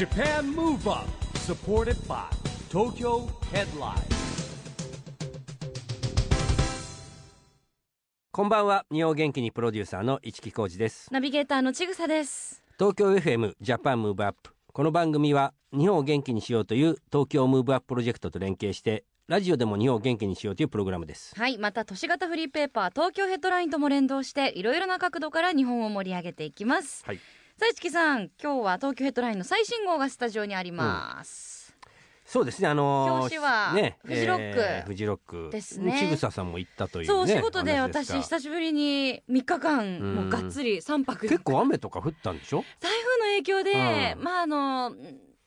Japan Move Up supported by Tokyo Headline. こんばんは。日本元気にプロデューサーの一木広治です。ナビゲーターのちぐさです。東京 FM ジャパンムーブアップこの番組は日本を元気にしようという東京ムーブアッププロジェクトと連携してラジオでも日本を元気にしようというプログラムです。はい、また都市型フリーペーパー東京ヘッドラインとも連動していろいろな角度から日本を盛り上げていきます。はいさあ市木さん、今日は東京ヘッドラインの最新号がスタジオにあります。そうですねあのー表紙はねフジロックえーフジロック。ですね。ちぐささんも行ったというねそう、お仕事で私久しぶりに3日間ん。もうがっつり3泊結構雨とか降ったんでしょ？台風の影響で、うん。まああの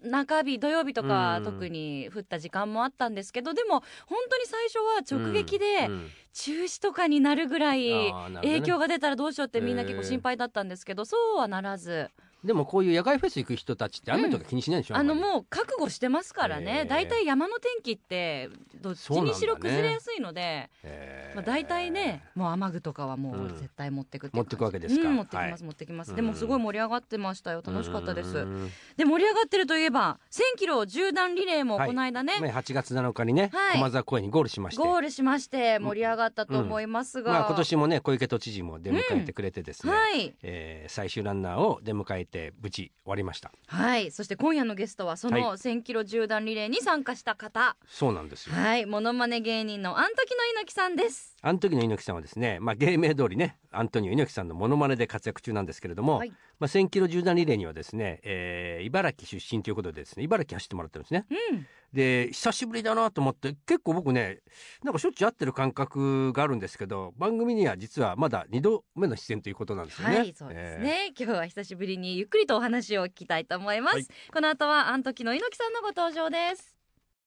中日土曜日とかうん。特に降った時間もあったんですけど、でも本当に最初は直撃でうん。うん。中止とかになるぐらい影響が出たらどうしようってみんな結構心配だったんですけど、そうはならずでもこういう野外フェス行く人たちって雨とか気にしないでしょ、あのんまり。もう覚悟してますからへねー大体山の天気ってどっちにしろ崩れやすいので、え。ーまあ、大体ねもう雨具とかはもううん。絶対持ってくって持ってくわけですか。うん、持ってきます、はい。持ってきます、うん。でもすごい盛り上がってましたよ。楽しかったです。うん。で盛り上がってるといえば1000キロ縦断リレーもはい。この間ね、ね8月7日にね、はい。駒沢公園にゴールしまして。ゴールしまして盛り上がったと思いますが、まあ、今年もね小池都知事も出迎えてくれてですね、はい。えー最終ランナーを出迎えて無事終わりました。はい。そして今夜のゲストはそのはい。1000キロ縦断リレーに参加した方。そうなんですよ、はい。モノマネ芸人のアントキの猪木さんです。あの時の猪木さんはですね、まあ、芸名通りねアントニオ猪木さんのモノマネで活躍中なんですけれども、はい。まあ、1000キロ縦断リレーにはですね、えー茨城出身ということでですね茨城走ってもらってるんですね。うんで久しぶりだなと思って結構僕ねなんかしょっちゅう会ってる感覚があるんですけど番組には実はまだ2度目の出演ということなんですよね。はい、そうですね、今日は久しぶりにゆっくりとお話を聞きたいと思います、はい。この後はアントキの猪木さんのご登場です。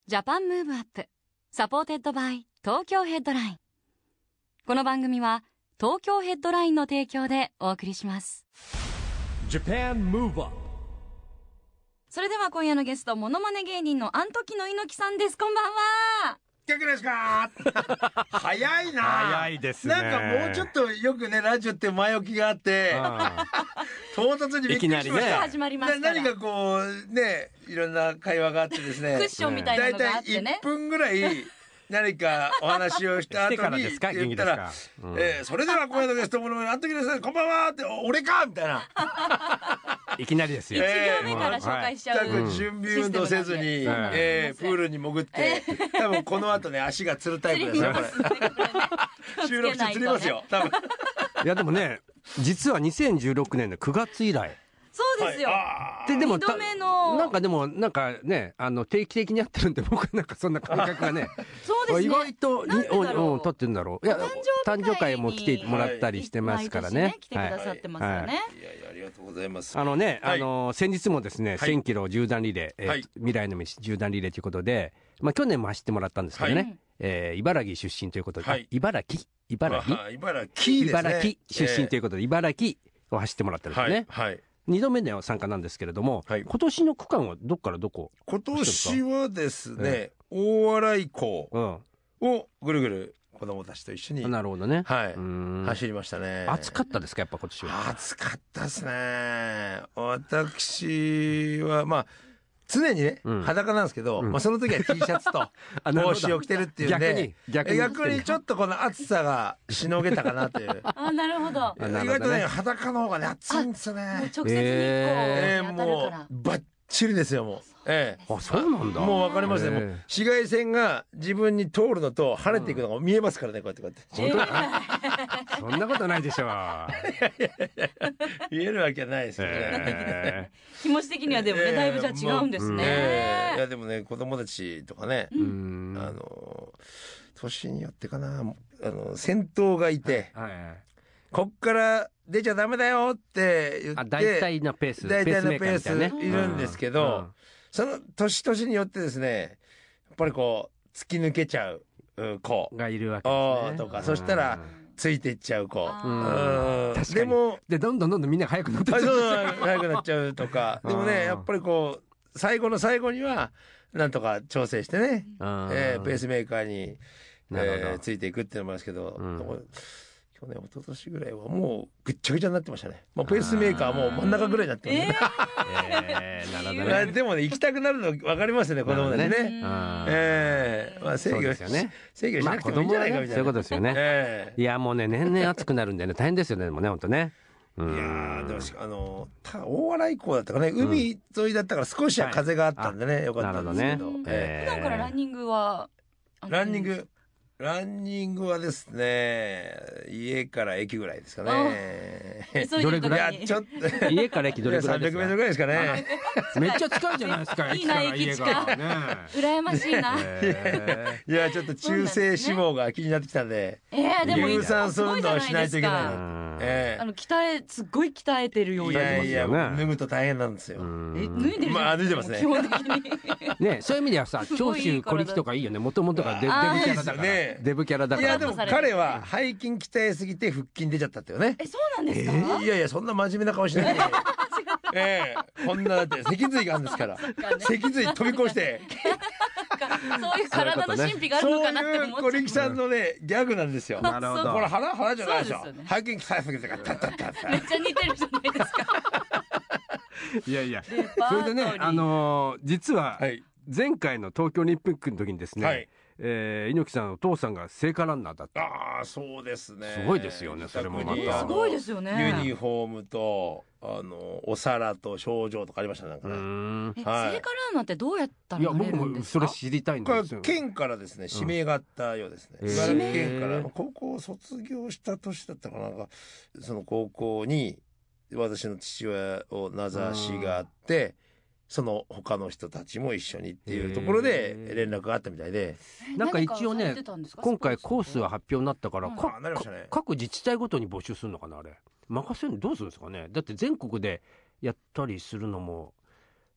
Japan Move Up。supported by 東京ヘッドライン。この番組は東京ヘッドラインの提供でお送りします。Japan Move Up それでは今夜のゲストモノマネ芸人のアントキの猪木さんです。こんばんは。元気ですか？早いな。早いですね。なんかもうちょっとよくねラジオって前置きがあってあ唐突にびっくりしました。いきなりね。始まりますからな何かこうねいろんな会話があってですね。クッションみたいな大のがあっ体てね。1分ぐらい何かお話をした後に言ったらえーそれでは今夜のゲストものあの時ですこんばんはってお俺かみたいな。いきなりですよ。一え行目から紹介しちゃう、全く準備運動せずに、えープールに潜って、多分この後ね足がつるタイプですよこれ。収録中つりますよ多分。いやでもね実は2016年の9月以来そうですよ、あででも二度目の。なんかでもなんかねあの定期的にやってるんで僕なんかそんな感覚がね。そうですね。意外とおお立ってんだろう。いやお誕生会も来てもらにったりしてますからね。毎年来てくはいださってますよね、ーい。やいやありがとうございます。あのね、はい。あの先日もですね、はい。1000キロ縦断リレー、えーはい。未来の道縦断リレーということで、まあ去年も走ってもらったんですけどね、はい。えー茨城出身ということで、はい。あ茨城？茨城、茨城ですね。茨城出身といううことで、茨城を走ってもらってるんですね。はいはい二度目の参加なんですけれども、はい。今年の区間はどっからどこ、今年はですねえ大洗港うん、をぐるぐる子供たちと一緒になるほどね。はい走りましたね。暑かったですか、やっぱ今年は。暑かったですね。私はまあ常にね、うん。裸なんですけど、うん。まあ、その時は T シャツと 帽子を着てるっていうんで逆に逆に。逆にちょっとこの暑さがしのげたかなという。あなるほど。意外とね裸の方がね暑いんですよもうね直接日光当たるもうから、バッチリですよもう。ええ。あ、そうなんだ。もう分かりますね、もうええ。紫外線が自分に通るのと跳ねていくのが見えますからねこうやってこうやって。本当 そんなことないでしょう。見えるわけないですよね、え気持ち的にはでもね、えーだいぶじゃあ違うんですね、ええ。いやでもね子供たちとかね、ーうーん。あの年によってかなあの先頭がいて、はいはいこっから出ちゃダメだよって言ってあ大体のペース大体のペースペースメーカーみたいなね。いるんですけど、その年々によってですねやっぱりこう突き抜けちゃううん子。うんがいるわけですね。とかそしたらついていっちゃう子。でもでどんどんどんどんみんな速くなってっあそうちゃう早くなっちゃうとか。でもねやっぱりこう最後の最後にはなんとか調整してね、うん。えーペースメーカーに、えーついていくっていうのもあるんですけど、うん去去年一昨年ぐらいはもうぐっちゃぐちゃになってましたね、まあ、ペースメーカーも真ん中ぐらいになってましたね、えー、なるほど まあねでもね行きたくなるの分かりますね子供たちね。ね。あー。ええまあ制そう御ね。制御しなくてもいいんじゃないかみたいな、いうことですよね。ええ。いやもうね年々暑くなるんでね大変ですよねでもね本当ね。ういやんーでもしあのた大洗港だったかね海沿いだったから少しは風があったんでね、よかったんですけど。ね。え普段からランニングはえランニングランニングはですね家から駅ぐらいですかね。どれぐい？やにちょっと家から駅どれぐらいで300すか？メートルぐらいですかね。めっちゃ近いじゃないですかいいな駅から家が。ね羨ましいな。え。いやちょっと中性脂肪が気になってきたんで。えー、でも有酸素運動をしないといけーないうんえあの鍛えすっごい鍛えてるようえいなやいや脱ぐと大変なんですよ、うん。え脱いでるまあ脱いでますね。基本的に。ねそういう意味ではさ長州小力とかいいよね。もともとがデデブキャラだから。いデブキャラだから。いやでも彼は背筋鍛えすぎて腹筋出ちゃったってよね。えそうなんですか、いやいやそんな真面目な顔しないで。ええこんなだって脊髄があるんですから。脊髄飛び越して。そういう体の神秘があるのかなってそういう思っちゃう小力さんのねギャグなんですよ。なるほど。これ腹腹じゃないでしょ背筋鍛えすぎてからタッタッタッタめっちゃ似てるじゃないですか。いやいや。それでねあのー実ははい。前回の東京オリンピックの時にですね、はいえー猪木さんお父さんが聖火ランナーだった。ああそうですね。すごいですよねそれもまた。すごいですよね。ユニフォームとあのお皿と賞状とかありましたねなんかうねはい。聖火ランナーってどうやったらいやなれ僕もるんですか？それ知りたいんですよ。県からですね指名があったようですね、うん茨城県から高校を卒業した年だったかななんかその高校に私の父親を名指しがあってその他の人たちも一緒にっていうところで連絡があったみたいで。えなんか一応ね今回コースがは発表になったから、うん。かあなりましたね。か各自治体ごとに募集するのかなあれ。任せるの？どうするんですかね？だって全国でやったりするのも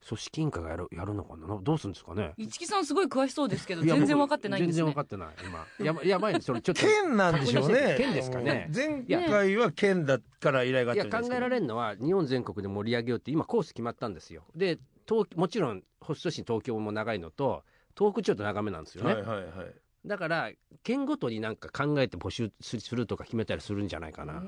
組織委員会がやるやるのかな？どうするんですかね？一木さんすごい詳しそうですけどいや全然分かってないんですね。全然分かってない。今やば やばいねそれちょっと。県なんでしょうね。県ですかね。前回は県だから依頼があいやったんですけど。考えられるのは日本全国で盛り上げようって今コース決まったんですよ。で東もちろんホスト市東京も長いのと東北ちょっと長めなんですよね、はいはいはい。だから県ごとになんか考えて募集するとか決めたりするんじゃないかな、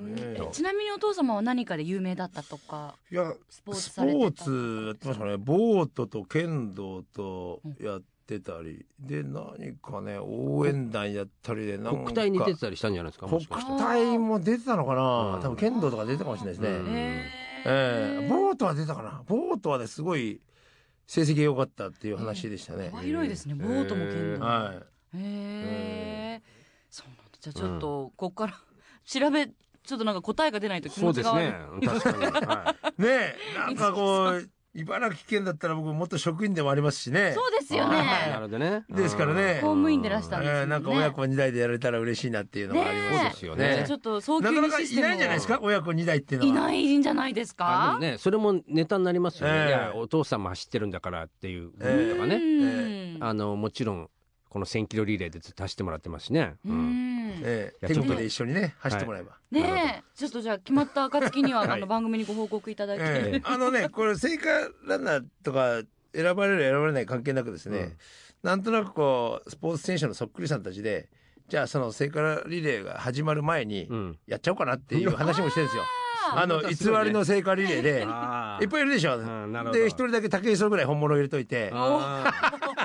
ちなみにお父様は何かで有名だったとかいやスポーツスポされてたーツやってましたね。ボートと剣道とやってたり、で何かね応援団やったりでなんか。国体に出てたりしたんじゃないですか？も国しかして。体も出てたのかな、うん。多分剣道とか出てたかもしれないですね、うん。ええ。えボートは出たかな？ボートはねすごい成績が良かったっていう話でしたね、幅広いですね。ボートも剣道も。はへえ。そうなんだ。じゃあちょっとここから調べちょっとなんか答えが出ないと気そうです持ちが悪い。ね。確かに、はい。ねえなんかこう茨城県だったら僕もっと職員でもありますしね。そうですよあーなねるほどね。ですからね。公務員でらしたんですよね。ええなんか親子2代でやれたら嬉しいなっていうのがありますそうですよね。ちょっと早急なかなかいにシステムを。ないんじゃないですか親子2代っていうのは。いないんじゃないですあかねそれもネタになりますよね、ええ。いやお父さんも走ってるんだからっていう部ええ分とかね、うん。あのもちろんこの1000キロリレーでずっと走ってもらってますしね、ううんんええ。いやちょっと天国で一緒にね走ってもらえば、ねえ。ちょっとじゃあ決まった暁には はい。あの番組にご報告いただきええ。あのねこれ聖火ランナーとか選ばれる選ばれない関係なくですね、うん。なんとなくこうスポーツ選手のそっくりさんたちでじゃあその聖火リレーが始まる前にうん。やっちゃおうかなっていう話もしてるんですよ。あの偽りの聖火リレーで。あいっぱいいるでしょ？で一人だけ武井壮ぐらい本物を入れといて。あ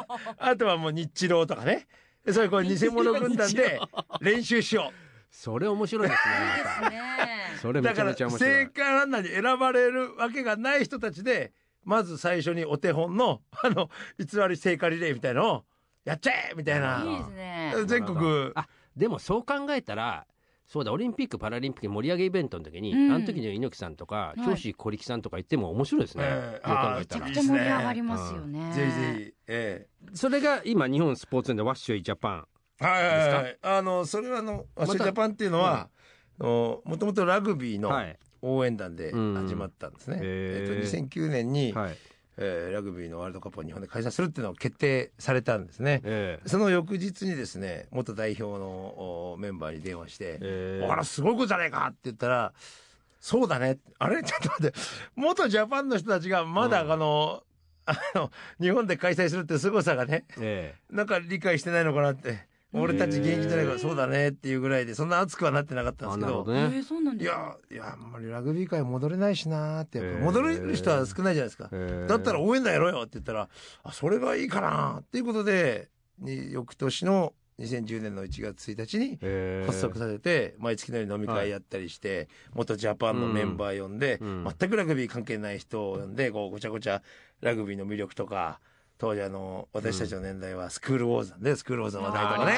あとはもう日露とかね。でそういうこう偽物軍団で練習しよそれ面白いですね。それめちゃうだからめちゃ面白い。聖火ランナーに選ばれるわけがない人たちでまず最初にお手本の あの偽り聖火リレーみたいのをやっちゃえみたいな。いいですね。全国。あでもそう考えたらそうだオリンピック・パラリンピック盛り上げイベントの時に、うん。あの時の猪木さんとかい。長州小力さんとか言っても面白いですね、えーえたら。めちゃくちゃ盛り上がりますよね。ぜひぜひ。えそれが今日本スポーツ園でワッショイジャパンえはいはいですかはい。あのそれはあのワッショイジャパンっていうのはもともとラグビーのはい。応援団で始まったんですね、うんえっとへえ2009年に、はいえーラグビーのワールドカップを日本で開催するっていうのを決定されたんですね。ええ。その翌日にですね元代表のおメンバーに電話してえ「えあらすごいことじゃないか」って言ったら「そうだね」あれ？ちょっと待って。元ジャパンの人たちがまだうん。あの、あの日本で開催するって凄さがねえ。なんか理解してないのかなって俺たち現役じゃないからそうだねっていうぐらいでそんな熱くはなってなかったんですけど。ね。いやいやあんまりラグビー界戻れないしなーってやっぱへー。戻れる人は少ないじゃないですか、だったら応援団やろうよって言ったらあそれがいいかなっていうことでに翌年の2010年の1月1日に発足させて毎月のように飲み会やったりして、元ジャパンのメンバー呼んで、うん。全くラグビー関係ない人を呼んでこうごちゃごちゃラグビーの魅力とか当時あの私たちの年代はスクールウォーズなんでスクールウォーズの話題とかね。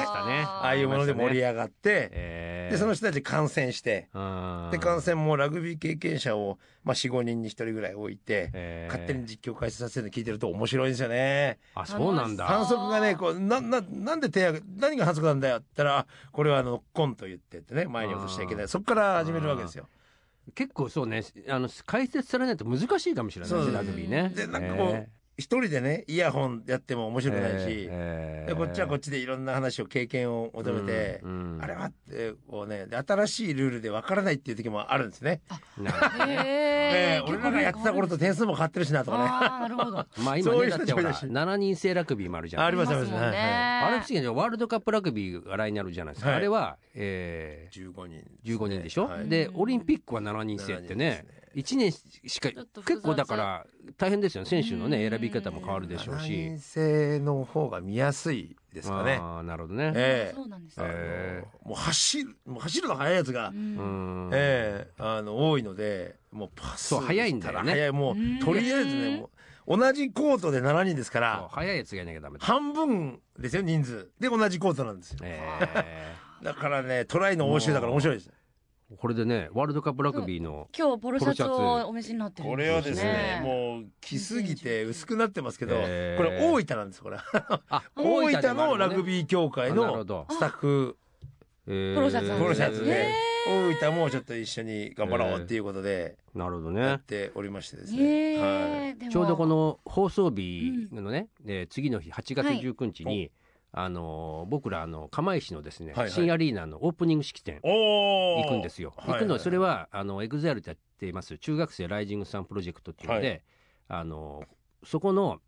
あああいうもので盛り上がって、でその人たち観戦してで観戦もラグビー経験者を、まあ、45人に1人ぐらい置いて、勝手に実況解説させてるの聞いてると面白いんですよね。あそうなんだ。反則がねこうなななんで手上げ何が反則なんだよって言ったらあこれはあのノックオンと言ってってね前に落としちゃいけない。そこから始めるわけですよ。結構そうねあの解説されないと難しいかもしれないそうねラグビーね。でなんかこう一人でねイヤホンやっても面白くないし、えーでこっちはこっちでいろんな話を経験を求めて、うんうん。あれはってこうねで新しいルールでわからないっていう時もあるんですね。なるほどね。へー。ええ俺らがやってた頃と点数も変わってるしなとかね。あーなるほど。まあ今ねだってほらたちもいるし。7人制ラグビーもあるじゃん。ありますありますもんね。はいあれ不思議なワールドカップラグビーが来年あるじゃないですか、はい。あれは、え15人、ー、15人でしょ、はい。でオリンピックは7人制ってね1年しか結構だから大変ですよね。選手のねうん。選び方も変わるでしょう7し。人制の方が見やすいですかね。ああなるほどね、ええ。そうなんですあのねえ。もう走るもう走るの速いやつが、ええあの多いのでもうパスそう速いんだよね。速い。もううん。とりあえずねもう同じコートで7人ですから速いやつがやんなきゃダメだ、半分ですよ人数。で同じコートなんですよ。えだからねトライの応酬だから面白いです。ーこれでねワールドカップラグビーの今日ポロシャツをお召しになってるんこれはですねねもう着すぎて薄くなってますけど、ええ。これ大分なんですこれ。あ 大分のラグビー協会のスタッフ。え。ーポロシャツポロシャツで。大分もちょっと一緒に頑張ろうっていうことでなるほどやっねておりましてですへね、はい。えでも。ちょうどこの放送日のね、えー次の日8月19日に、あのー僕らあの釜石のですね、はいはい。新アリーナのオープニング式典行くんですよ。はい行くのそれはあの EXILE とやっています中学生 Rising Sun プロジェクトっていうので、あのそこの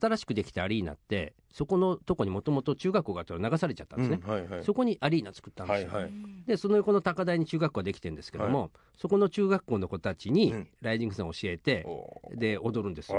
新しくできたアリーナってそこのとこにもともと中学校があったら流されちゃったんですね。うんはいはい。そこにアリーナ作ったんですよ。はいはい。でその横の高台に中学校ができてるんですけども、そこの中学校の子たちにうん。ライジングさんを教えて、おー。で踊るんですよ。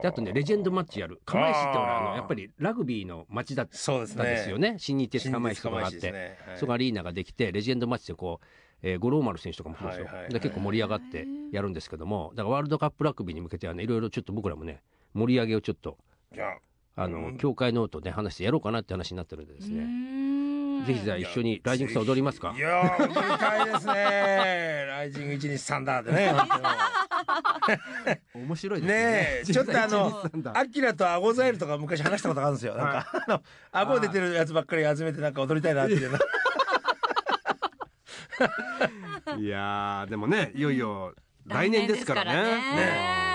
であとねレジェンドマッチやる。釜石ってほらあのやっぱりラグビーの街だったんですよね。新日鉄釜石とかがあって、ね。はい。そこアリーナができてレジェンドマッチでこう、えー、五郎丸選手とかもそうですよ、はいはいはい。で結構盛り上がってやるんですけどもだからワールドカップラグビーに向けてはねいろいろちょっと僕らもね盛り上げをちょっといやあ。の、うん。協会ノートで話してやろうかなって話になってるんでですね、ぜひじゃあ一緒にライジングさん踊りますか？いやー踊りたいですね。ライジング123だってね本当。に面白いね。え ちょっとあのあアキラとアゴザエルとか昔話したことがあるんですよ。なんかあの顎出てるやつばっかり集めてなんか踊りたいなっていうの。いやーでもねいよいよ来年ですからね。ね。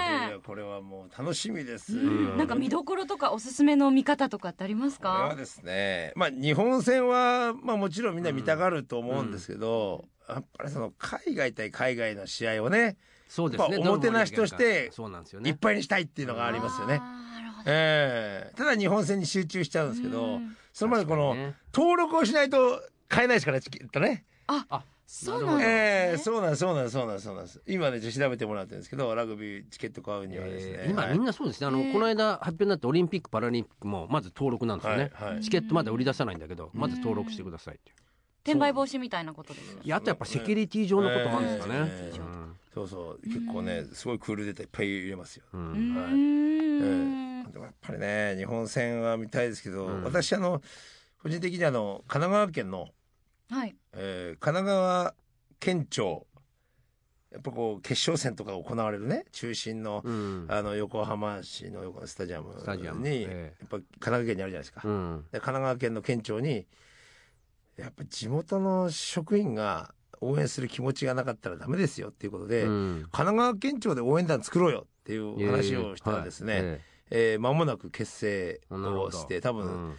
これはもう楽しみです。うん。なんか見どころとかおすすめの見方とかってありますこれはかですねまあ日本戦はまあもちろんみんな見たがると思うんですけど、やっぱりその海外対海外の試合をねそうですね。やっぱおもてなしとしてそうなんですよいっねぱいにしたいっていうのがありますよね。あー。なるほどええ。ただ日本戦に集中しちゃうんですけど、うん。それまでこの登録をしないと買えないですからチケットね。あそうなんですねええ。そうなんですそうなんですそうなんですそうなんです。今ねちょっと調べてもらってるんですけどラグビーチケット買うにはですね。えー今はい。みんなそうですね。あの、この間発表になったオリンピック・パラリンピックもまず登録なんですよね、はいはい。チケットまだ売り出さないんだけど、まず登録してくださいっていう。転売防止みたいなことですよ。いやあとやっぱセキュリティ上のこともあるんですかね、えーそうそう。結構ねすごいクールデータいっぱい入れますよ。うん。うんうーはいんでもやっぱりね日本戦は見たいですけど、うん。私あの個人的にあの神奈川県の、はい。えー神奈川県庁やっぱこう決勝戦とか行われるね。中心の,、うん。あの横浜市の横のスタジアムスタジアムに、え。やっぱ神奈川県にあるじゃないですか。うん。で神奈川県の県庁にやっぱ地元の職員が応援する気持ちがなかったらダメですよっていうことで、うん。神奈川県庁で応援団作ろうよっていう話をしたらですね、ええ。ー間もなく結成をして多分、うん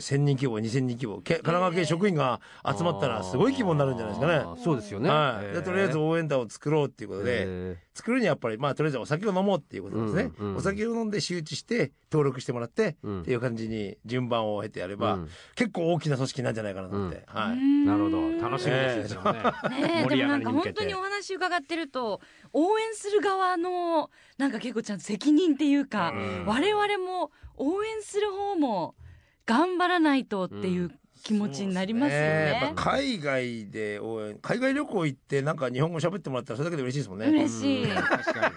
1000人規模2000人規模。け神奈川県職員が集まったらすごい規模になるんじゃないですかね。そうですよね。はい、とりあえず応援団を作ろうっていうことで、へ作るにはやっぱりまあとりあえずお酒を飲もうっていうことですね、うんうんお酒を飲んで周知して登録してもらって、うん。っていう感じに順番を経てやれば、うん。結構大きな組織なんじゃないかなと思って、はい、ーなるほど。楽しみですね。え盛り上がでもなんか本当にお。話伺ってると応援する側のなんか結構ちゃんと責任っていうか、うん。我々も応援する方も頑張らないとっていう気持ちになりますよね。やっぱ海外で応援海外旅行行ってなんか日本語喋ってもらったらそれだけで嬉しいですもんね。嬉しい。うん確か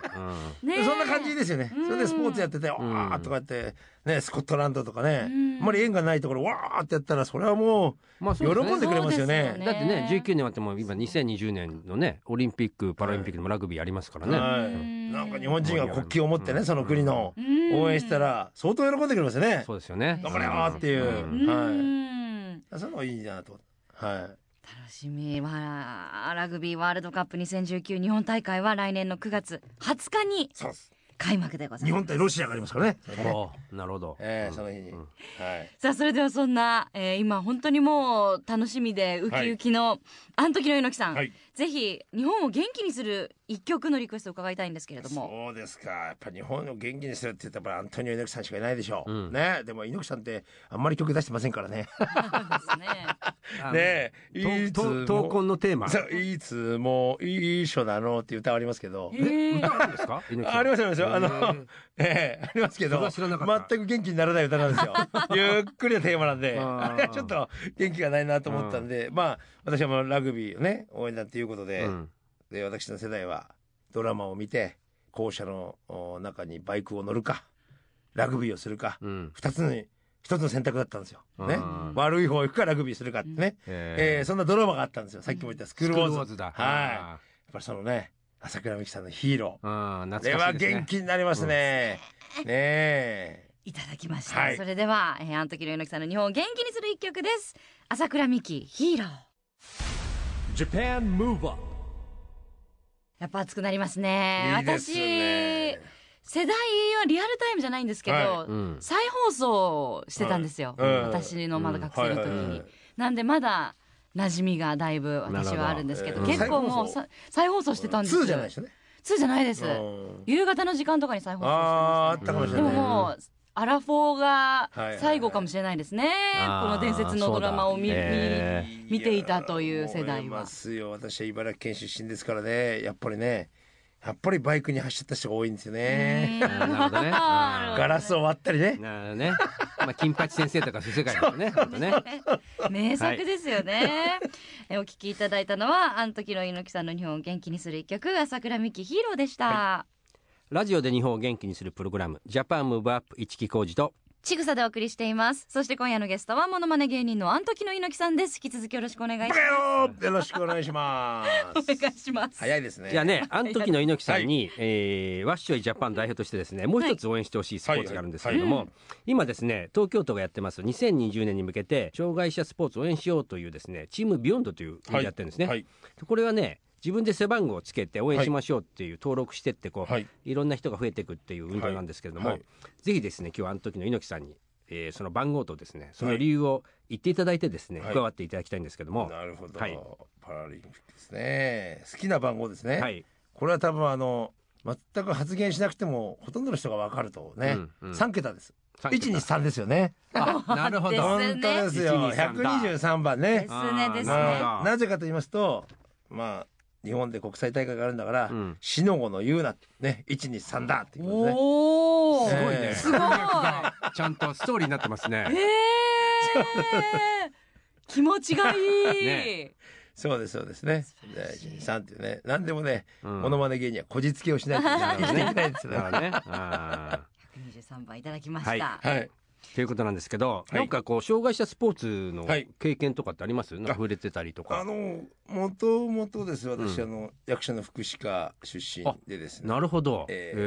に。そんな感じですよね。うんそれでスポーツやってて、わんーっとかやって、ね、スコットランドとかね、うんあんまり縁がないところ、わーってやったら、それはもまあう、喜んでくれますよね。ねだってね、19年あっても今2020年のね、オリンピック、パラリンピックでもラグビーありますからね。はいうんなんか日本人が国旗を持ってね、その国のうん応援したら、相当喜んでくれますよね。そうですよね。頑張れよーっていううんうんそのがいいなと。はい。楽しみはラグビーワールドカップ2019日本大会は来年の9月20日にそうです。開幕でございます日本対ロシアがありますからね。なるほど。ええその日に。うんはい。さあそれではそんな、えー今本当にもう楽しみでウキウキの、あん時の猪木さん、はい。ぜひ日本を元気にする一曲のリクエストを伺いたいんですけれどもそうですか。やっぱ日本を元気にするって言ったら、アントニオ猪木さんしかいないでしょう。うんね。でも猪木さんって、あんまり曲出してませんからね。そうですねあねえ。といつ闘魂のテーマ。そういつも一緒なのって歌ありますけど。え歌あるんですか？ありますありますよ。あの ええありますけど全く元気にならない歌なんですよ。ゆっくりなテーマなんで、あーあれはちょっと元気がないなと思ったんで、まあ、私はもうラグビーをね、応援団ということで、うんで、私の世代はドラマを見て、校舎のお中にバイクを乗るか、ラグビーをするか、うん二つに、一つの選択だったんですよ。ねうん。悪い方行くかラグビーするかってね。ええーそんなドラマがあったんですよ。さっきも言ったスクールウォーズ。だ。はい。やっぱりそのね、朝倉美樹さんのヒーロー。あー。これは懐かしいですね。元気になりますね。ねえ。いただきました、はいそれでは、えー、あん時の猪木さんの日本を元気にする一曲です朝倉美希ヒーロー Japan Move Up やっぱ熱くなりますねいいですね私世代はリアルタイムじゃないんですけど、はうん。再放送してたんですよ、はいうん。私のまだ学生の時に、はいはいはいなんでまだ馴染みがだいぶ私はあるんですけどなるほど。結構もう再放送してたんですよ。2じゃないですよ。ね。2じゃないです。うん。夕方の時間とかに再放送してああ、あましったかもしたでれない。ももうアラフォーがはいはいはい最後かもしれないですね、あーこの伝説のドラマを見そうだ見ていたという世代は。思いますよ。私は茨城県出身ですからね。やっぱりね、やっぱりバイクに走った人が多いんですよね。なるほどね。ガラスを割ったりね。なるほどね。まあ金八先生とかそういう世界だよね。本当ね。名作ですよね、えお聞きいただいたのはあん時の猪木さんの日本を元気にする一曲朝倉美希ヒーローでした、ラジオで日本を元気にするプログラムジャパンムーブアップ一木工事とちぐさでお送りしています。そして今夜のゲストはモノマネ芸人のあん時の猪木さんです。引き続きよろしくお願いしバカ野郎よろしくお願いしまます。おす。願いします。早いですね。じゃあね、あの時の猪木さんに、えーワッショイジャパン代表としてですね、もう一つ応援してほしいスポーツがあるんですけれども、はい。は今ですね、東京都がやってます2020年に向けて、障害者スポーツを応援しようというですね、チームビヨンドというのをやってるんですね。はい。これはね、自分で背番号をつけて応援しましょうっていう登録してってこう、はい。いろんな人が増えていくっていう運動なんですけれども、はいぜひですね今日はあの時の猪木さんに、えーその番号とですねその理由を言っていただいてですね、はい加わっていただきたいんですけども、なるほど。はいパラリンピックですね。好きな番号ですね。はい、これは多分あの、全く発言しなくても、ほとんどの人がわかるとね。うんうん3桁です。三桁123ですよね。あなるほどね本当ですよ。123だ123番ねで。すねですねまあ、なぜかと言いますと、まあ、日本で国際大会があるんだから、うん。死の子の言うな、ね、123だっていうことですね。おおすごいね。えーすごい。ちゃんとストーリーになってますね。えー、気持ちがいい、ね。そうです、そうですね。で123っていうね、何でもね、うん。モノマネ芸人はこじつけをしないといけない。んですよ。ね。ね。あ123番いただきました、はい。はい。ーということなんですけど、はい。なんかこう障害者スポーツのはい。経験とかってあります？なんか触れてたりとか。あの、もともとです、私、うん。あの、役者の福祉課出身でですね。なるほど。えへ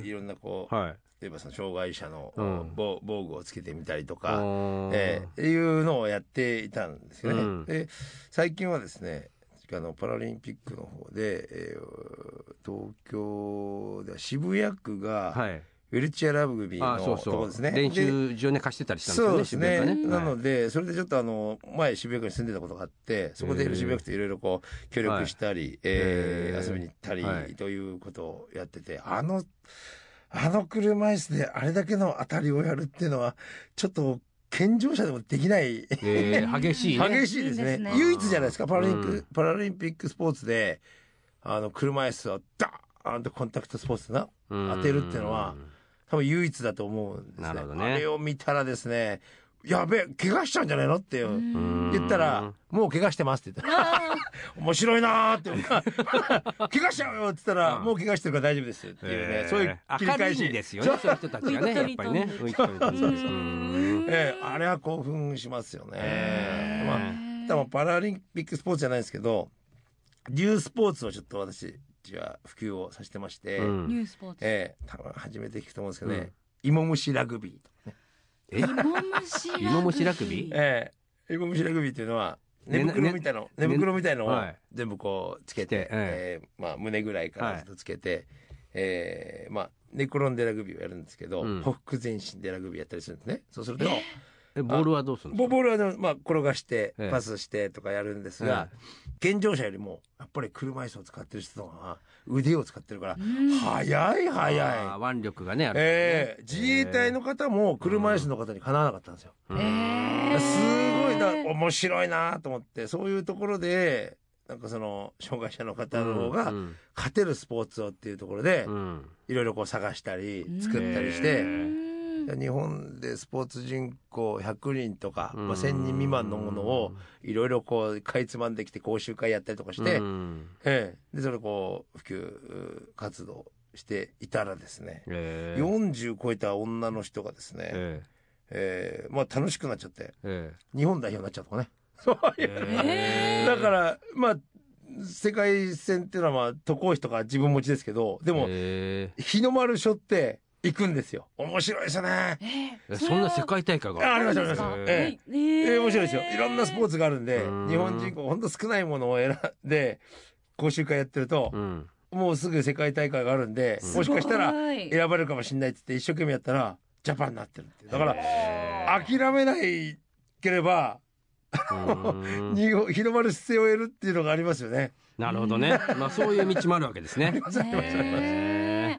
ー。えいろんなこう、はい。例えばその障害者のうん。防防具をつけてみたりとあか、ー。えーっていうのをやっていたんですよね。うん。で最近はですねあのパラリンピックの方で、えー東京では渋谷区が、はいウルチェアラグビーのあそうそう。とこですね。練で習場ね貸してたりしたんですよねそうですね。なのでそれでちょっとあの前渋谷区に住んでたことがあってそこで渋谷区といろいろこう協力したり、えー遊びに行ったり、はい。ということをやっててあのあの車椅子であれだけの当たりをやるっていうのはちょっと健常者でもできないえー激しいね。激しいですね。唯一じゃないですかパラリンピック、うんパラリンピックスポーツであの車椅子をダーンとコンタクトスポーツな当てるっていうのは多分唯一だと思うんですね。なるほどね。あれを見たらですねやべえ怪我しちゃうんじゃないのって言ったら「もう怪我してます」って言ったら「面白いな」って「怪我しちゃうよ」って言ったら「うん。もう怪我してるから大丈夫です」っていうね、えー。そういう切り返し。んですよねそう。いう人たちがねやっぱりねええあれは興奮しますよね。えまあ多分パラリンピックスポーツじゃないですけどデュースポーツをちょっと私は普及をさせてまして、うん。ニュースポーツ。ええ多分初めて聞くと思うんですけどね、うん。芋虫ラグビーとかね。え？芋虫ラグビー？芋虫ラグビー？ええ。芋虫ラグビーっていうのは寝ね袋みたいの、寝袋みたいのをはい。全部こうつけて、してええ。えまあ胸ぐらいからずっとつけて、ええまあ寝転んでラグビーをやるんですけど、うん。ほふ前進でラグビーやったりするんですね。そうすると、え？ボールはどうするんですか？ボボールはね、まあ、転がしてええ。パスしてとかやるんですが、健常者よりもやっぱり車椅子を使ってる人の方が腕を使ってるから、うん。速い速い。腕力がねあるね。ええ。自衛隊の方も車椅子の方にかなわなかったんですよ。うん。えーすごいだ面白いなと思ってそういうところでなんかその障害者の方の方がうん勝てるスポーツをっていうところでうん。いろいろこう探したりうん。作ったりしへて。うん。日本でスポーツ人口100人とか、うん。まあ、1000人未満のものをいろいろこうかいつまんできて講習会やったりとかして、うん。ええ。でそれをこう普及活動していたらですね、えー40超えた女の人がですね、ええ。えまあ楽しくなっちゃってーえ。日本代表になっちゃうとかね。そういう、ーえ。ーだからまあ世界戦っていうのはまあ渡航費とか自分持ちですけどでも、え。日の丸背負って行くんですよ。面白いですよね。えーそんな世界大会が。あありますあります。ええ。え。え面白いですよ。いろんなスポーツがあるんでうん。日本人口ほんと少ないものを選んで講習会やってるとう、ん。もうすぐ世界大会があるんで、うん。もしかしたら選ばれるかもしれないって言って一生懸命やったらジャパンになってるっていう。だから諦めないければ、うん。に日の丸姿勢を得るっていうのがありますよね。なるほどね。まあそういう道もあるわけですね。ね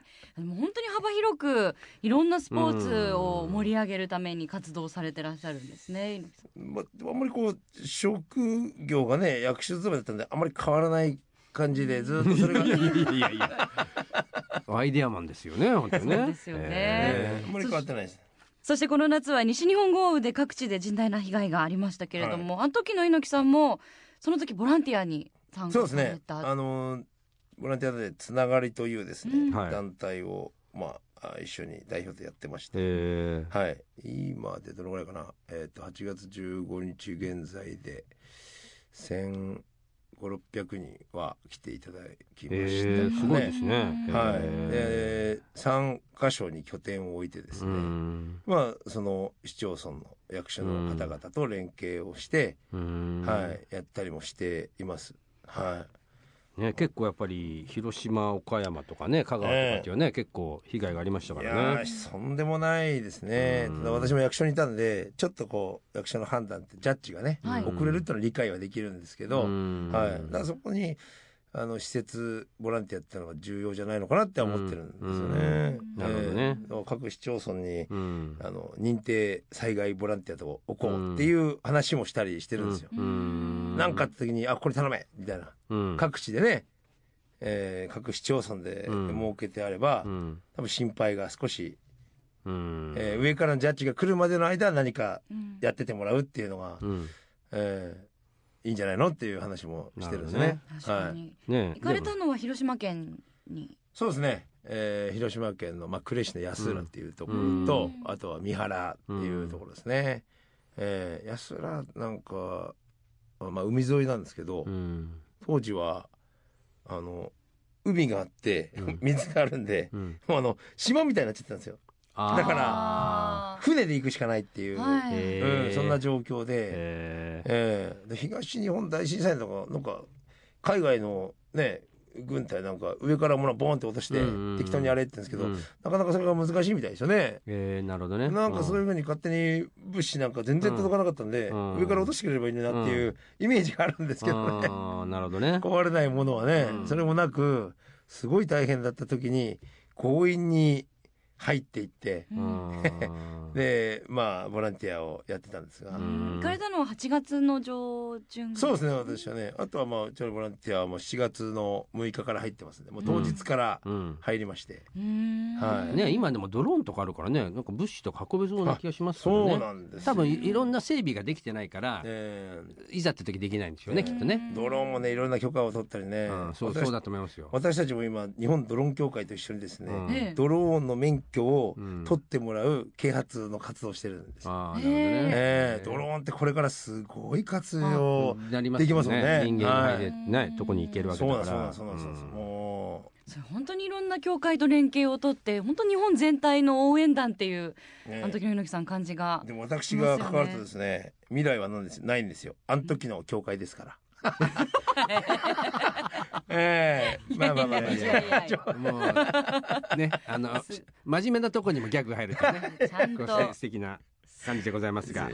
え。でも本当に幅広くいろんなスポーツを盛り上げるために活動されてらっしゃるんですね。まあ、あん。まりこう職業がね役所勤めだったんであんまり変わらない感じでずっとそれが、いやいやいやアイデアマンですよね本当にね。そうですよね。えーあんまり変わってないです。そしてこの夏は西日本豪雨で各地で甚大な被害がありましたけれども、あの時の猪木さんもその時ボランティアに参そうですね。加された。あのボランティアでつながりというですね、うん。はい。団体をまああ一緒に代表でやってまして、えーはい。今でどのぐらいかな。えっ、と8月15日現在で1 5 6 0 0人は来ていただきまえした、ーすごいですねうんはい。えで3箇所に拠点を置いてですね、んまあその市町村の役所の方々と連携をして、うんはいやったりもしています。はい。ね、結構やっぱり広島岡山とかね香川とかっていうね、結構被害がありましたからね。ーとんでもないですね。うん。ただ私も役所にいたんでちょっとこう役所の判断ってジャッジがね、はい遅れるっていうのは理解はできるんですけど、うん。はい、だからそこにあの施設ボランティアっていうのが重要じゃないのかなって思ってるんですよね。うん。なるほどね。えー各市町村にうん。あの認定災害ボランティアとを置こうっていう話もしたりしてるんですよ。うん。なんかあった時に「あこれ頼め」みたいな。うん。各地でね、えー各市町村でうん。設けてあれば、うん。多分心配が少しうん。えー上からのジャッジが来るまでの間何かうん。やっててもらうっていうのが、うん。えーいいんじゃないのっていう話もしてるんですね。はい、ね行かれたのは広島県に。そうですね、えー広島県の、まあ、呉市の安浦っていうところと、うん。あとは三原っていうところですね。えー安浦なんか、まあ、海沿いなんですけど、うん。当時はあの海があってうん。水があるんで、うん。もうあの島みたいになっちゃってたんですよ。だからあ船で行くしかないっていう、ーはい。うん、そんな状況で。えー。ええ。で東日本大震災とかなんか海外のね軍隊なんか上から物ボーンって落としてうんうんうん。適当にやれって言うんですけど、うん。なかなかそれが難しいみたいですよね。えー、なるほどね。なんかそういうふうに勝手に物資なんか全然届かなかったんで、うん。上から落としてくれればいいんだなっていうイメージがあるんですけどね。あーなるほどね。壊れないものはね、うん。それもなくすごい大変だった時に強引に入っていって、でまあボランティアをやってたんですが、うん。行かれたのは8月の上旬そうですね私はね。あとはまあうちのボランティアはもう7月の6日から入ってますんで。もう当日からうん。入りまして、はい。ね、今でもドローンとかあるからね。なんか物資とか運べそうな気がしますけどそうねなんですよ。多分いいろんな整備ができてないから、えいざって時できないんでしょうねきっとね、ードローンもねいろんな許可を取ったりね、うん、そう私そうだと思いますよ、私たちも今日本ドローン協会と一緒にですね、ドローンの免許をうん。取ってもらう啓発の活動をしてるんですよ。ああなるほどね、ええ。ドローンってこれからすごい活用できますもんね。人間が入れはい。ないとこに行けるわけそうだから。なんそうなんそうなんそうなんうん。もそれ本当にいろんな協会と連携を取って本当日本全体の応援団っていう、う、ね。あの時の猪木さん感じがでも私が関わるとですね未来は何ですないんですよ。あの時の教会ですからええ。まあまあまあまあ。もうねあの真面目なとこにもギャグが入るとね。ちゃんと。素敵な感じでございますが、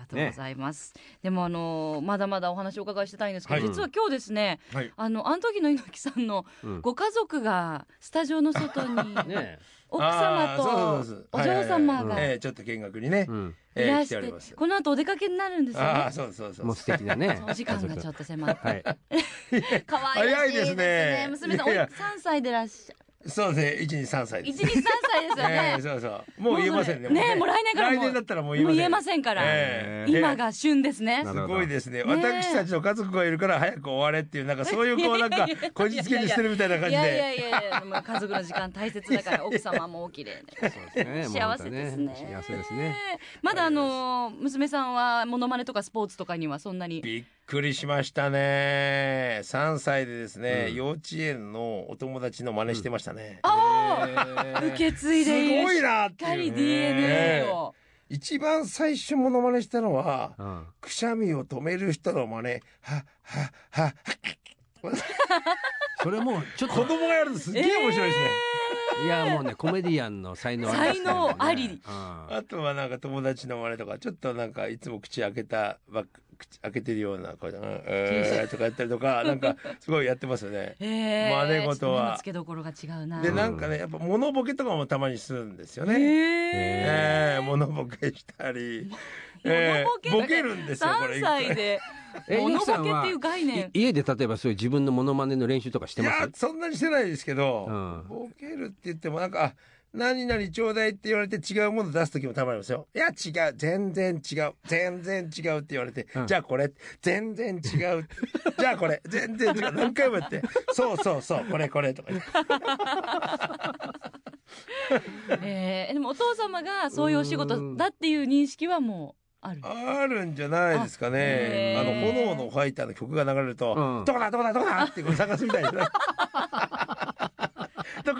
がとうございます。でもあのまだまだお話をお伺いしてたいんですけど、はい。実は今日ですね、はい。あのあの時の猪木さんのうん。ご家族がスタジオの外に ね奥様とお嬢様がちょっと見学にね、うん、ええらして来てこの後お出かけになるんですよね。ああ。そうそうそうもう素敵なね お時間がちょっと迫って。はい。可愛らしいですね。早いですね。娘さんおいいやいや三歳でらっしゃそうですね。一二三歳です。一二三歳ですよえね。え。そうそう。もう言えませんね。ねもう来年から来年だったらもう言えません。もう言えませんから。ええ。今が旬ですね。すごいですね。私たちの家族がいるから早く終われっていうなんかそういうこうなんか こじつけにしてるみたいな感じいやいでやいやいや、家族の時間大切だから奥様もお綺麗で。そうですね。幸せですね。幸せですね。まだあの娘さんはモノマネとかスポーツとかにはそんなに？びっくりしましたね。3歳でですね、うん。幼稚園のお友達の真似してましたね、あえあ、ー。受け継いでいる。すごいしなっいう。ってかり DNA を。一番最初モノマネしたのはうん。くしゃみを止める人の真似。ははは それもうちょっ子と供がやるとすっげえ面白いですね、いやもうねコメディアンの才能ありね。才能あり。うん。あとはなんか友達の真似とかちょっとなんかいつも口開けたばっ口開けてるようなこううんえーとかやったりとかなんかすごいやってますよね。ええ真似事はちょっと目の付けどころが違うな。でなんかねやっぱ物ボケとかもたまにするんですよえね。ええー、物ボケしたり、えー、ボケるんですよこれ。三歳でえモノボケって猪木さんはいう概念い。家で例えばそういう自分のモノマネの練習とかしていやますそんなにしてないですけど、うんボケるって言ってもなんかあ何々ちょうだいって言われて違うもの出す時もたまりますよ。いや違う。全然違う。全然違うって言われて、うん。じゃあこれ。全然違う。じゃあこれ。全然違う。何回もやって。そうそうそう。これこれとか言って。ええでもお父様がそういうお仕事だっていう認識はもうある。あるんじゃないですかあねあの炎のファイターの曲が流れると、うん。どこだどこだどこだってこう探すみたいですねどっ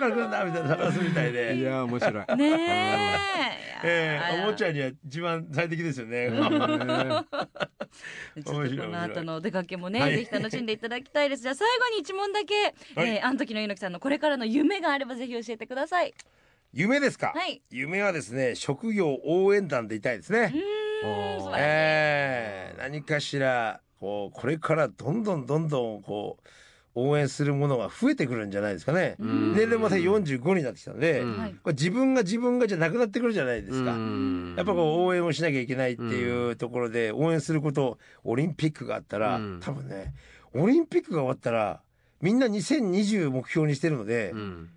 から来るんだみたいな探すみたいで。いや面白い。ねえ。ええおもちゃ。ゃには一番最適ですよね、うん。ちょっと面この後のお出かけもね、はい。ぜひ楽しんでいただきたいです。じゃあ最後に一問だけ、はい。えー、あの時の猪木さんのこれからの夢があればぜひ教えてください。夢ですか、はい。夢はですね職業応援団でいたいですね。ええ何かしらこうこれからどんどんどんどんこう応援するものが増えてくるんじゃないですかね、うん。年齢もまた45になってきたので、うん。はい。これ自分が自分がじゃなくなってくるじゃないですか、うん。やっぱこう応援をしなきゃいけないっていうところで応援することオリンピックがあったら、うん。多分ねオリンピックが終わったらみんな2020目標にしてるので、うん。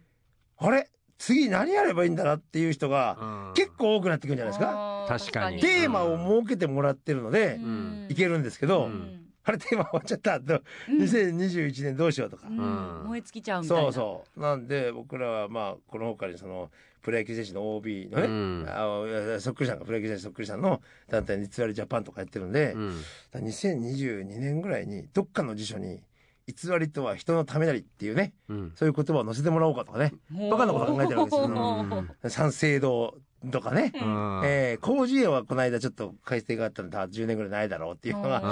あれ？次何やればいいんだなっていう人がうん。結構多くなってくるんじゃないですか。確かに。テーマを設けてもらってるのでうん。いけるんですけど、うんあれテーマ終わっちゃった。とうん。2021年どうしようとか、うん。うん。燃え尽きちゃうみたいな。そうそう。なんで僕らはまあこの他にそのプロ野球選手の OB のね、うん。あいやそっくりさんがプロ野球選手そっくりさんの団体に偽りジャパンとかやってるんで、うん。2022年ぐらいにどっかの辞書に偽りとは人のためなりっていうねうん。そういう言葉を載せてもらおうかとかねバカなこと考えてるわけですよ。三省堂とかね、うん。えー、工事園はこの間ちょっと改正があったのだ10年ぐらいないだろうっていうのがう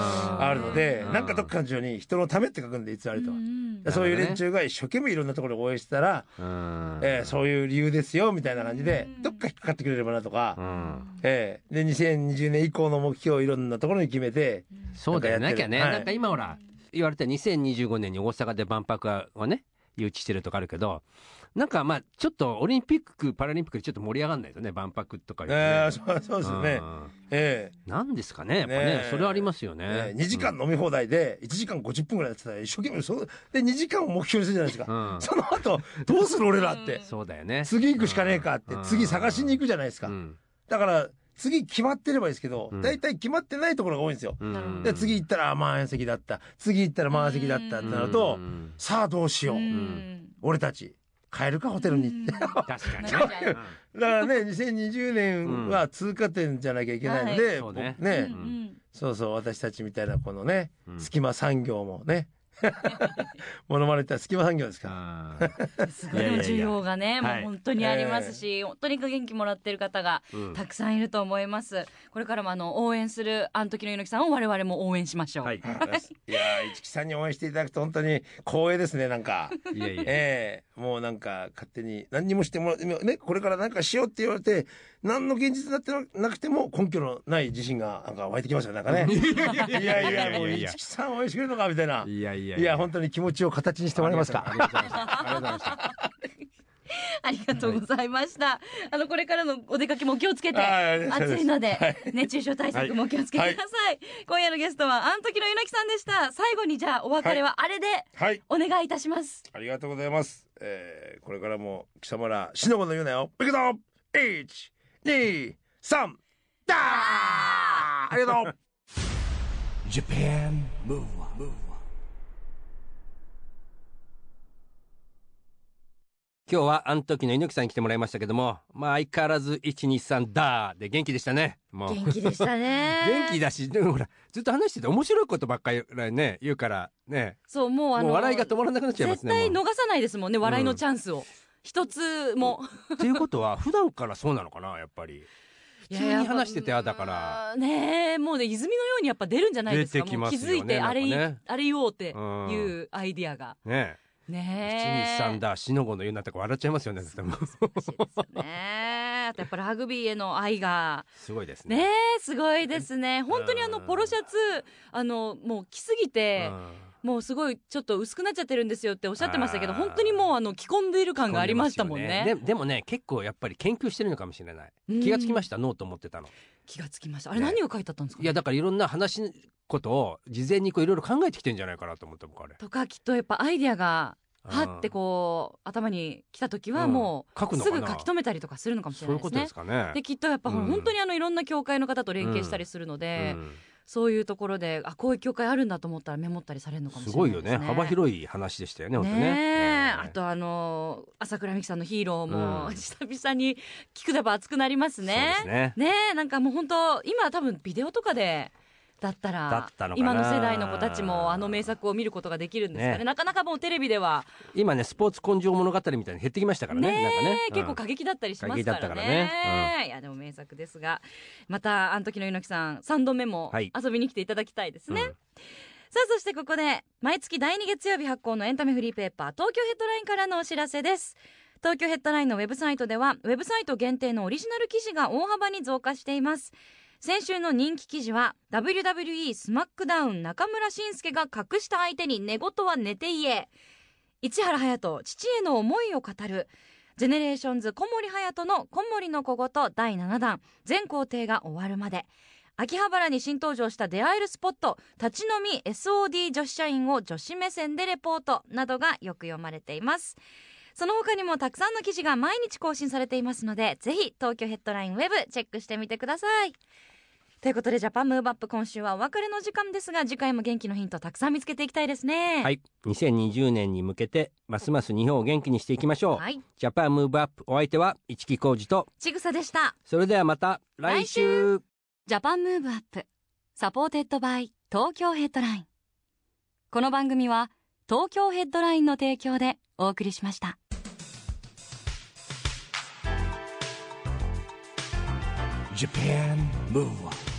ん。あるので、うん。なんかどっかの中に人のためって書くんで、いつありとは。うんそういう連中が一生懸命いろんなところを応援してたら、うん。えーそういう理由ですよ、みたいな感じでう、ん。どっか引っかかってくれればなとか、うん。えーで、2020年以降の目標をいろんなところに決めて、そうだよなきゃね、はい。なんか今ほら言われた2025年に大阪で万博をね誘致してるとかあるけどなんかまあちょっとオリンピックパラリンピックでちょっと盛り上がんないとね万博とかね。えーそうそうですよね。うん。えなんですかねやっぱね。ねえ。それはありますよーね、ね2時間飲み放題で、1時間50分ぐらいやってたら、一生懸命、そうで、2時間を目標にするじゃないですか。うん。その後、どうする俺らって。そうだよね。次行くしかねえかってうん、次探しに行くじゃないですか。うん。だから、次決まってればいいですけどうん、大体決まってないところが多いんですよ。うん。で、次行ったらあ満席だった。次行ったら満席だったってなるとう、ん。さあどうしよう。うん。俺たち、帰るか、ホテルに。って。だ か確かにね。なんからね、2020年は通過点じゃなきゃいけないので、そうね。うねん。そうそう、私たちみたいなこのね、うん。隙間産業もね、モノマネって隙間産業ですかすごい需要がね、はい。もう本当にありますし、本当に元気もらってる方がたくさんいると思います。これからもあの応援するあの時の猪木さんを我々も応援しましょう。はい。い。やー、市木さんに応援していただくと本当に光栄ですね、なんか。いやいやええ。もうなんか勝手に何にもしてもらね、これから何かしようって言われて、何の現実になってなくても根拠のない自信がなんか湧いてきますよ、なんかね。いやいや、もう市木さん応援してくれるのかみたいな。いやいやいや、本当に気持ちを形にしてもらえますか。ありがとうございましたありがとうございましたありがとうございました。あのこれからのお出かけも気をつけて、はい暑いのではい熱中症対策も気をつけてください。今夜のゲストはあの時の猪木さんでした。最後にじゃあお別れはあれではい、お願いいたします。ありがとうございます。えー、これからも貴様ら、死の子の言うなよ。いくぞ !1、2、3、ダー！ありがとう。Japan Move Up, 今日はあの時の猪木さんに来てもらいましたけどもまあ相変わらず123ダーで元気でしたね。もう。元気でしたね。元気だしでもほらずっと話してて面白いことばっかりね言うからね。そうもうあのもう笑いが止まらなくなっちゃいます絶対ねもう。逃さないですもんね笑いのチャンスを。一つも。っていうことは普段からそうなのかなやっぱり普通に話しててあだからら。ねえ、もうね、泉のようにやっぱ出るんじゃないですか。気づいて、あれねあれ言おうってうんいうアイディアが。ねねえ。123ダー死の子の言うなって笑っちゃいますよね でもね。あとやっぱラグビーへの愛が。すごいですねねえ、すごいですね。本当にあのうんポロシャツ、あの、もう着すぎて、もうすごいちょっと薄くなっちゃってるんですよっておっしゃってましたけど、本当にもうあの着込んでいる感がありましたもんね。ででもね結構やっぱり研究してるのかもしれない。うん。気がつきましたノート持ってたの。気がつきました。あれね。何が書いてあったんですか、いやだからいろんな話のことを事前にこういろいろ考えてきてんじゃないかなと思った僕あれ。とかきっとやっぱアイディアがうんはってこう頭に来た時はうん。もうすぐ書き留めたりとかするのかもしれないですね。ことですかね。できっとやっぱうん。本当にあのいろんな協会の方と連携したりするので、そういうところであこういう教会あるんだと思ったらメモったりされるのかもしれないですね。すごいよね。幅広い話でしたよね本当ね。ねあとあの朝倉美樹さんのヒーローも、うん。久々に聞くとやっぱ熱くなりますね。ね。ねえなんかもう本当今多分ビデオとかでだったら今の世代の子たちもあの名作を見ることができるんですかね。ね。なかなかもうテレビでは。今ねスポーツ根性物語みたいに減ってきましたからねねなんかね。え結構うん過激だったりしますからね。からね。いやでも名作ですがまたあの時の猪木さん3度目もはい。遊びに来ていただきたいですね、うん。さあそしてここで毎月第2月曜日発行のエンタメフリーペーパー東京ヘッドラインからのお知らせです。東京ヘッドラインのウェブサイトではウェブサイト限定のオリジナル記事が大幅に増加しています先週の人気記事は WWE スマックダウン中村慎介が隠した相手に寝言は寝て言え。市原隼人父への思いを語る。ジェネレーションズ小森隼人の小森の小言第7弾。全工程が終わるまで。秋葉原に新登場した出会えるスポット立ち飲み SOD 女子社員を女子目線でレポートなどがよく読まれています。その他にもたくさんの記事が毎日更新されていますのでぜひ東京ヘッドラインウェブチェックしてみてください。ということで Japan Move Up 今週はお別れの時間ですが次回も元気のヒントたくさん見つけていきたいですね。はい。2020年に向けてますます日本を元気にしていきましょう、はい。ジャパンムーブアップお相手は市木浩二とちぐさでした。それではまた来週。 Japan Move Up supported by 東京ヘッドライン。この番組は東京ヘッドラインの提供でお送りしました。Japan Move Up